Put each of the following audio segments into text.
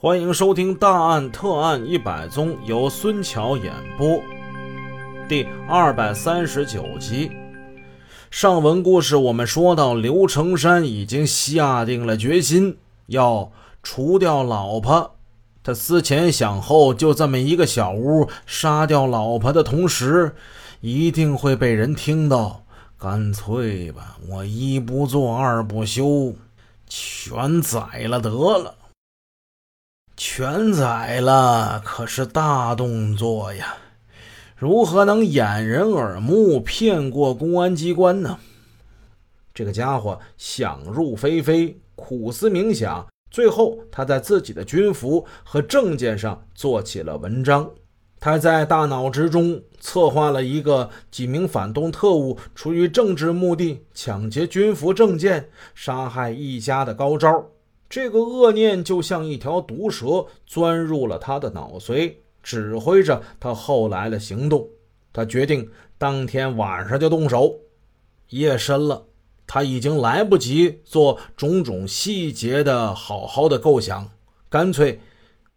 欢迎收听《大案特案一百宗》，由孙桥演播，第二百三十九集。上文故事我们说到，刘成山已经下定了决心要除掉老婆。他思前想后，就这么一个小屋，杀掉老婆的同时，一定会被人听到。干脆吧，我一不做二不休，全宰了得了。全宰了，可是大动作呀！如何能掩人耳目，骗过公安机关呢？这个家伙想入非非，苦思冥想，最后他在自己的军服和证件上做起了文章。他在大脑之中策划了一个几名反动特务出于政治目的抢劫军服证件、杀害一家的高招。这个恶念就像一条毒蛇钻入了他的脑髓，指挥着他后来的行动。他决定当天晚上就动手。夜深了，他已经来不及做种种细节的好好的构想，干脆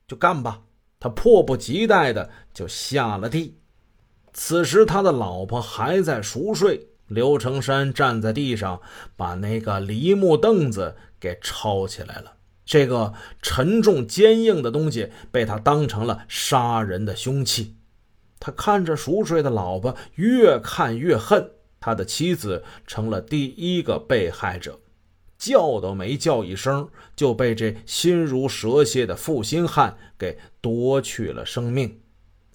就干吧。他迫不及待的就下了地。此时，他的老婆还在熟睡。刘成山站在地上，把那个梨木凳子。给抄起来了，这个沉重坚硬的东西被他当成了杀人的凶器。他看着熟睡的老婆，越看越恨。他的妻子成了第一个被害者，叫都没叫一声，就被这心如蛇蝎的负心汉给夺去了生命。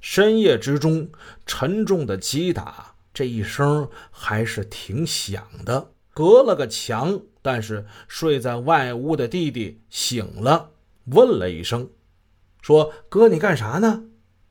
深夜之中，沉重的击打，这一声还是挺响的，隔了个墙。但是睡在外屋的弟弟醒了，问了一声，说：“哥，你干啥呢？”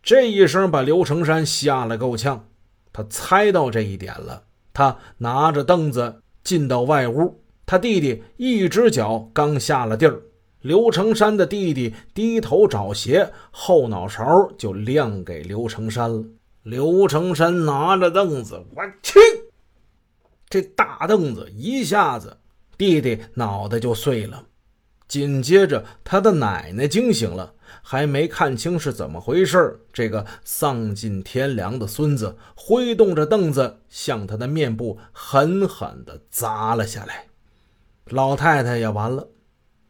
这一声把刘成山吓了够呛。他猜到这一点了，他拿着凳子进到外屋，他弟弟一只脚刚下了地儿，刘成山的弟弟低头找鞋，后脑勺就亮给刘成山了。刘成山拿着凳子，我去，这大凳子一下子。弟弟脑袋就碎了，紧接着他的奶奶惊醒了，还没看清是怎么回事这个丧尽天良的孙子挥动着凳子向他的面部狠狠地砸了下来。老太太也完了。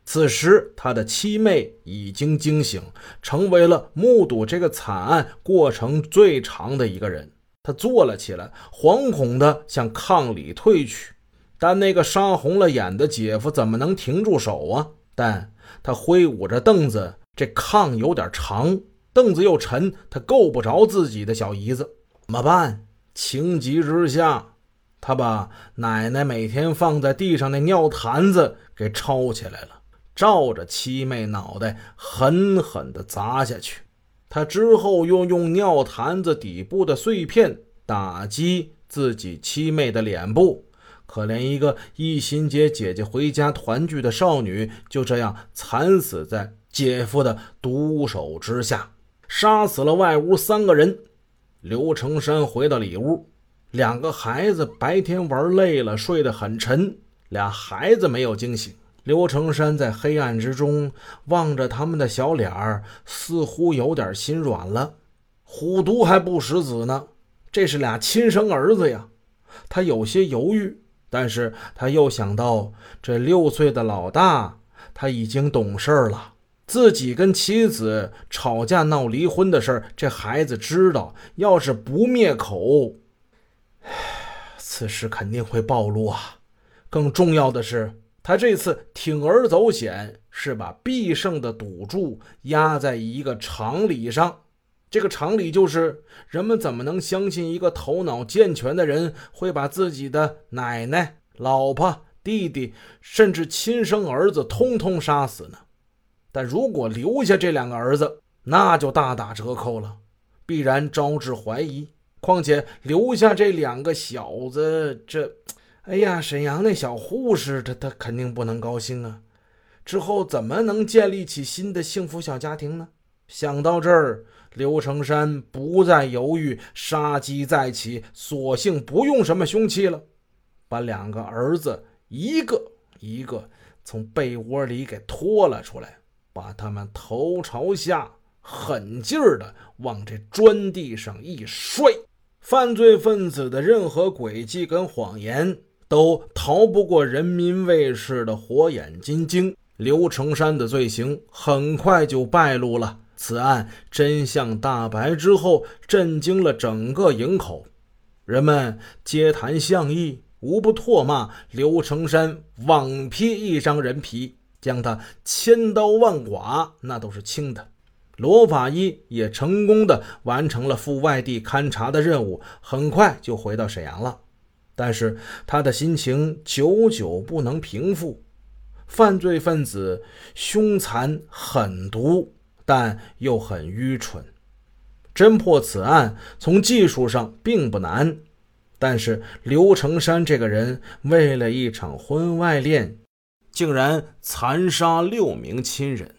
此时，他的七妹已经惊醒，成为了目睹这个惨案过程最长的一个人。他坐了起来，惶恐地向炕里退去。但那个杀红了眼的姐夫怎么能停住手啊？但他挥舞着凳子，这炕有点长，凳子又沉，他够不着自己的小姨子，怎么办？情急之下，他把奶奶每天放在地上那尿坛子给抄起来了，照着七妹脑袋狠狠地砸下去。他之后又用尿坛子底部的碎片打击自己七妹的脸部。可怜一个一心接姐姐回家团聚的少女，就这样惨死在姐夫的毒手之下，杀死了外屋三个人。刘成山回到里屋，两个孩子白天玩累了，睡得很沉，俩孩子没有惊醒。刘成山在黑暗之中望着他们的小脸儿，似乎有点心软了。虎毒还不食子呢，这是俩亲生儿子呀，他有些犹豫。但是他又想到，这六岁的老大他已经懂事了，自己跟妻子吵架闹离婚的事这孩子知道。要是不灭口，此事肯定会暴露啊！更重要的是，他这次铤而走险，是把必胜的赌注压在一个常理上。这个常理就是，人们怎么能相信一个头脑健全的人会把自己的奶奶、老婆、弟弟，甚至亲生儿子通通杀死呢？但如果留下这两个儿子，那就大打折扣了，必然招致怀疑。况且留下这两个小子，这……哎呀，沈阳那小护士，他他肯定不能高兴啊！之后怎么能建立起新的幸福小家庭呢？想到这儿。刘成山不再犹豫，杀机再起，索性不用什么凶器了，把两个儿子一个一个从被窝里给拖了出来，把他们头朝下，狠劲儿的往这砖地上一摔。犯罪分子的任何诡计跟谎言，都逃不过人民卫士的火眼金睛。刘成山的罪行很快就败露了。此案真相大白之后，震惊了整个营口，人们皆谈相议，无不唾骂刘成山枉披一张人皮，将他千刀万剐，那都是轻的。罗法医也成功的完成了赴外地勘察的任务，很快就回到沈阳了。但是他的心情久久不能平复。犯罪分子凶残狠毒。但又很愚蠢。侦破此案从技术上并不难，但是刘成山这个人为了一场婚外恋，竟然残杀六名亲人，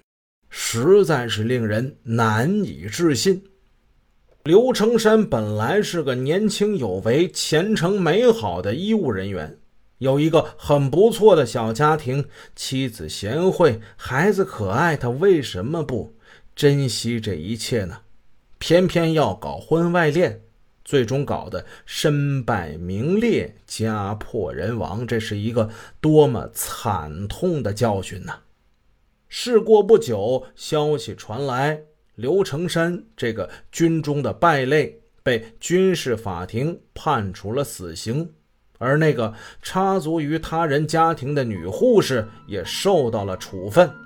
实在是令人难以置信。刘成山本来是个年轻有为、前程美好的医务人员，有一个很不错的小家庭，妻子贤惠，孩子可爱，他为什么不？珍惜这一切呢，偏偏要搞婚外恋，最终搞得身败名裂、家破人亡，这是一个多么惨痛的教训呐！事过不久，消息传来，刘成山这个军中的败类被军事法庭判处了死刑，而那个插足于他人家庭的女护士也受到了处分。